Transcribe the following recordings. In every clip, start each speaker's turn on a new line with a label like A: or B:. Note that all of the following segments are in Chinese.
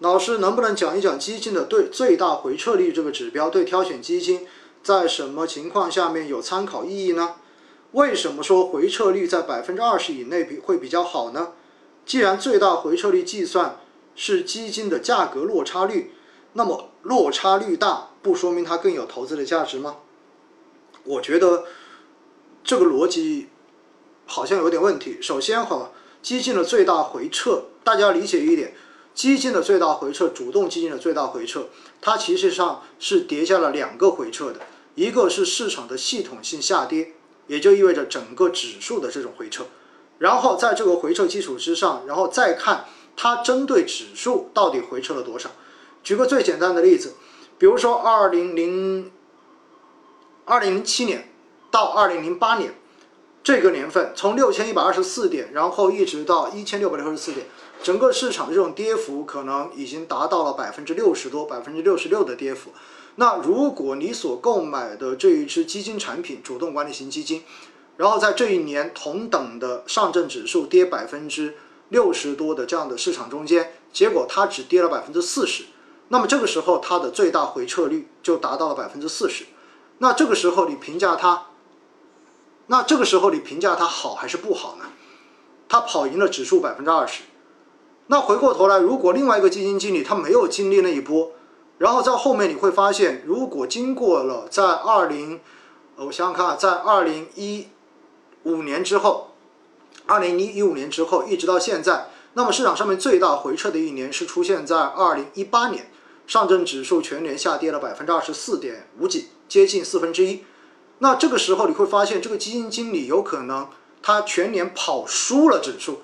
A: 老师能不能讲一讲基金的对最大回撤率这个指标对挑选基金在什么情况下面有参考意义呢？为什么说回撤率在百分之二十以内比会比较好呢？既然最大回撤率计算是基金的价格落差率，那么落差率大不说明它更有投资的价值吗？我觉得这个逻辑好像有点问题。首先哈，基金的最大回撤，大家理解一点，基金的最大回撤，主动基金的最大回撤，它其实上是叠加了两个回撤的，一个是市场的系统性下跌，也就意味着整个指数的这种回撤，然后在这个回撤基础之上，然后再看它针对指数到底回撤了多少。举个最简单的例子，比如说二零零。二零零七年到二零零八年这个年份，从六千一百二十四点，然后一直到一千六百六十四点，整个市场的这种跌幅可能已经达到了百分之六十多，百分之六十六的跌幅。那如果你所购买的这一支基金产品，主动管理型基金，然后在这一年同等的上证指数跌百分之六十多的这样的市场中间，结果它只跌了百分之四十，那么这个时候它的最大回撤率就达到了百分之四十。那这个时候你评价它，那这个时候你评价它好还是不好呢？它跑赢了指数百分之二十。那回过头来，如果另外一个基金经理他没有经历那一波，然后在后面你会发现，如果经过了在二零，我想想看啊，在二零一五年之后，二零一一五年之后一直到现在，那么市场上面最大回撤的一年是出现在二零一八年，上证指数全年下跌了百分之二十四点五几。接近四分之一，那这个时候你会发现，这个基金经理有可能他全年跑输了指数，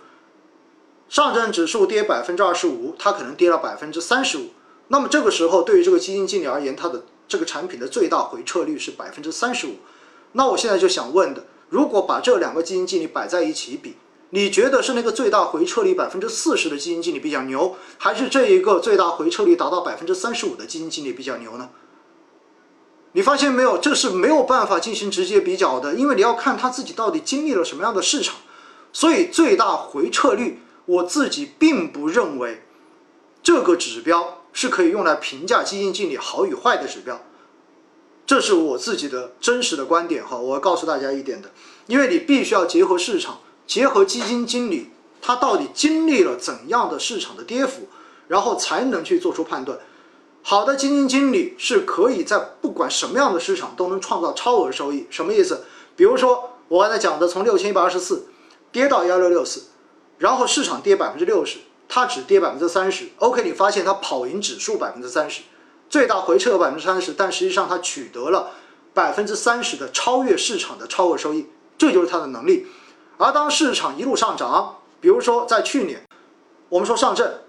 A: 上证指数跌百分之二十五，它可能跌了百分之三十五。那么这个时候，对于这个基金经理而言，他的这个产品的最大回撤率是百分之三十五。那我现在就想问的，如果把这两个基金经理摆在一起比，你觉得是那个最大回撤率百分之四十的基金经理比较牛，还是这一个最大回撤率达到百分之三十五的基金经理比较牛呢？你发现没有，这是没有办法进行直接比较的，因为你要看他自己到底经历了什么样的市场。所以最大回撤率，我自己并不认为这个指标是可以用来评价基金经理好与坏的指标。这是我自己的真实的观点哈，我要告诉大家一点的，因为你必须要结合市场，结合基金经理他到底经历了怎样的市场的跌幅，然后才能去做出判断。好的基金经理是可以在不管什么样的市场都能创造超额收益。什么意思？比如说我刚才讲的，从六千一百二十四跌到幺六六四，然后市场跌百分之六十，它只跌百分之三十。OK，你发现它跑赢指数百分之三十，最大回撤百分之三十，但实际上它取得了百分之三十的超越市场的超额收益，这就是它的能力。而当市场一路上涨，比如说在去年，我们说上证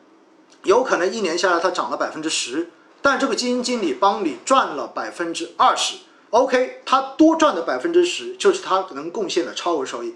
A: 有可能一年下来它涨了百分之十。但这个基金经理帮你赚了百分之二十，OK，他多赚的百分之十就是他能贡献的超额收益。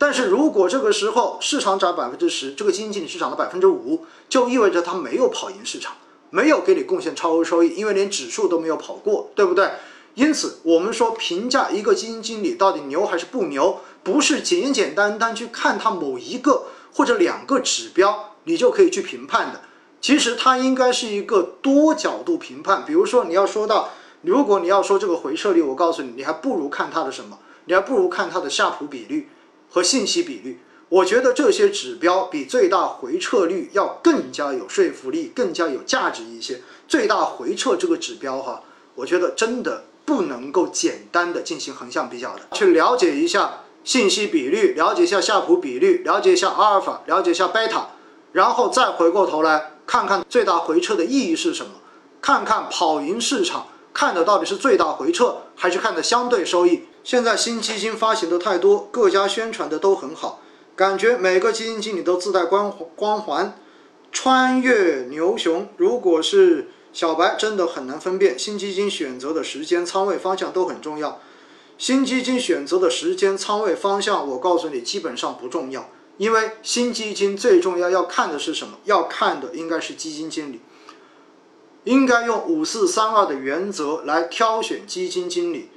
A: 但是如果这个时候市场涨百分之十，这个基金经理是涨了百分之五，就意味着他没有跑赢市场，没有给你贡献超额收益，因为连指数都没有跑过，对不对？因此，我们说评价一个基金经理到底牛还是不牛，不是简简单单去看他某一个或者两个指标，你就可以去评判的。其实它应该是一个多角度评判。比如说，你要说到，如果你要说这个回撤率，我告诉你，你还不如看它的什么？你还不如看它的夏普比率和信息比率。我觉得这些指标比最大回撤率要更加有说服力，更加有价值一些。最大回撤这个指标，哈，我觉得真的不能够简单的进行横向比较的。去了解一下信息比率，了解一下夏普比率，了解一下阿尔法，了解一下贝塔，然后再回过头来。看看最大回撤的意义是什么？看看跑赢市场，看的到底是最大回撤，还是看的相对收益？现在新基金发行的太多，各家宣传的都很好，感觉每个基金经理都自带光光环。穿越牛熊，如果是小白，真的很难分辨。新基金选择的时间、仓位、方向都很重要。新基金选择的时间、仓位、方向，我告诉你，基本上不重要。因为新基金最重要要看的是什么？要看的应该是基金经理，应该用五四三二的原则来挑选基金经理。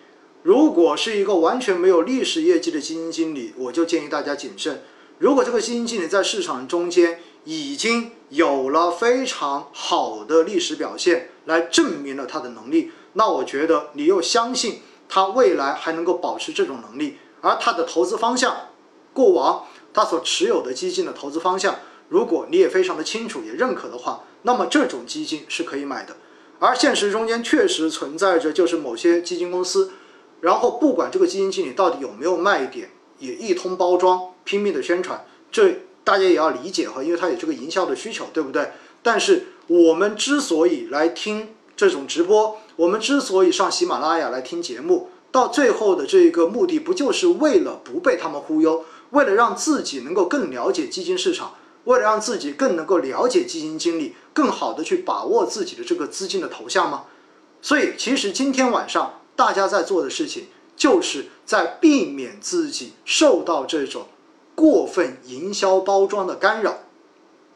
A: 如果是一个完全没有历史业绩的基金经理，我就建议大家谨慎。如果这个基金经理在市场中间已经有了非常好的历史表现，来证明了他的能力，那我觉得你又相信他未来还能够保持这种能力，而他的投资方向，过往他所持有的基金的投资方向，如果你也非常的清楚也认可的话，那么这种基金是可以买的。而现实中间确实存在着，就是某些基金公司，然后不管这个基金经理到底有没有卖点，也一通包装，拼命的宣传，这大家也要理解哈，因为他有这个营销的需求，对不对？但是我们之所以来听这种直播，我们之所以上喜马拉雅来听节目，到最后的这一个目的，不就是为了不被他们忽悠，为了让自己能够更了解基金市场？为了让自己更能够了解基金经理，更好的去把握自己的这个资金的投向吗？所以，其实今天晚上大家在做的事情，就是在避免自己受到这种过分营销包装的干扰。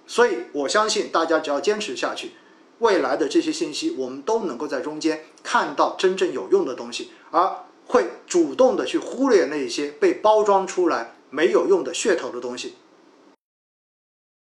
A: 所以我相信大家只要坚持下去，未来的这些信息，我们都能够在中间看到真正有用的东西，而会主动的去忽略那些被包装出来没有用的噱头的东西。